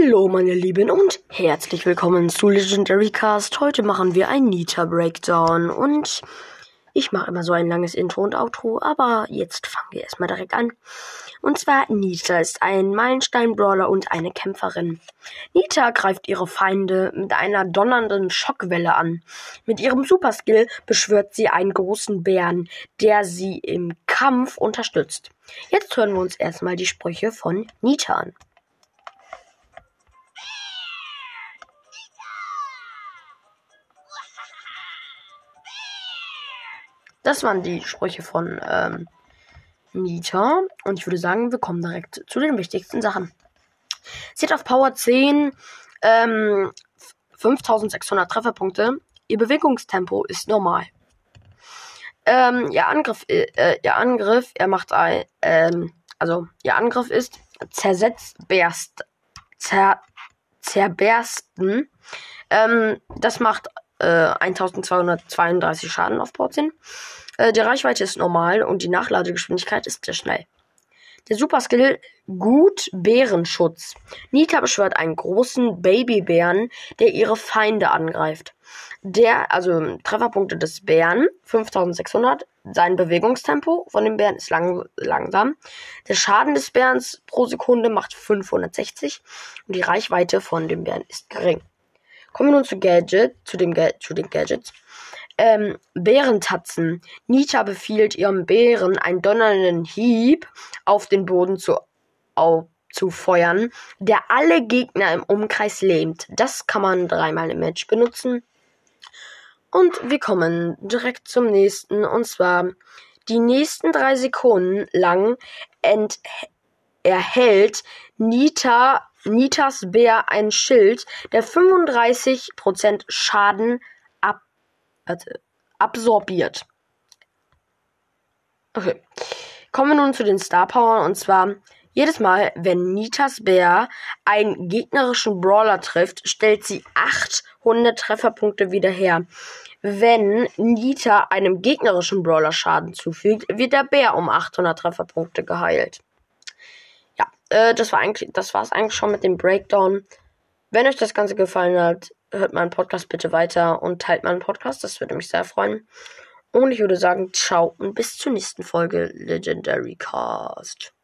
Hallo meine Lieben und herzlich willkommen zu Legendary Cast. Heute machen wir ein Nita Breakdown und ich mache immer so ein langes Intro und Outro, aber jetzt fangen wir erstmal direkt an. Und zwar Nita ist ein Meilenstein-Brawler und eine Kämpferin. Nita greift ihre Feinde mit einer donnernden Schockwelle an. Mit ihrem Superskill beschwört sie einen großen Bären, der sie im Kampf unterstützt. Jetzt hören wir uns erstmal die Sprüche von Nita an. Das waren die Sprüche von ähm, Nita. Und ich würde sagen, wir kommen direkt zu den wichtigsten Sachen. Sie hat auf Power 10 ähm, 5600 Trefferpunkte. Ihr Bewegungstempo ist normal. Ähm, ihr Angriff, äh, äh, ihr Angriff, er macht ein, ähm, also ihr Angriff ist zersetzt, zer, zerbersten. Ähm, das macht äh, 1232 Schaden auf Port 10. Äh, die Reichweite ist normal und die Nachladegeschwindigkeit ist sehr schnell. Der Superskill Gut Bärenschutz. Nita beschwört einen großen Babybären, der ihre Feinde angreift. Der, also Trefferpunkte des Bären, 5600. Sein Bewegungstempo von dem Bären ist lang, langsam. Der Schaden des Bärens pro Sekunde macht 560 und die Reichweite von dem Bären ist gering. Kommen wir nun zu Gadget, zu, dem Ga zu den Gadgets. Ähm, Bärentatzen. Nita befiehlt ihrem Bären einen donnernden Hieb auf den Boden zu, auf, zu feuern, der alle Gegner im Umkreis lähmt. Das kann man dreimal im Match benutzen. Und wir kommen direkt zum nächsten. Und zwar die nächsten drei Sekunden lang erhält Nita Nitas Bär ein Schild, der 35% Schaden ab, warte, absorbiert. Okay. Kommen wir nun zu den Star Powern und zwar jedes Mal, wenn Nitas Bär einen gegnerischen Brawler trifft, stellt sie 800 Trefferpunkte wieder her. Wenn Nita einem gegnerischen Brawler Schaden zufügt, wird der Bär um 800 Trefferpunkte geheilt. Äh, das war eigentlich, das war es eigentlich schon mit dem Breakdown. Wenn euch das Ganze gefallen hat, hört meinen Podcast bitte weiter und teilt meinen Podcast. Das würde mich sehr freuen. Und ich würde sagen, ciao und bis zur nächsten Folge Legendary Cast.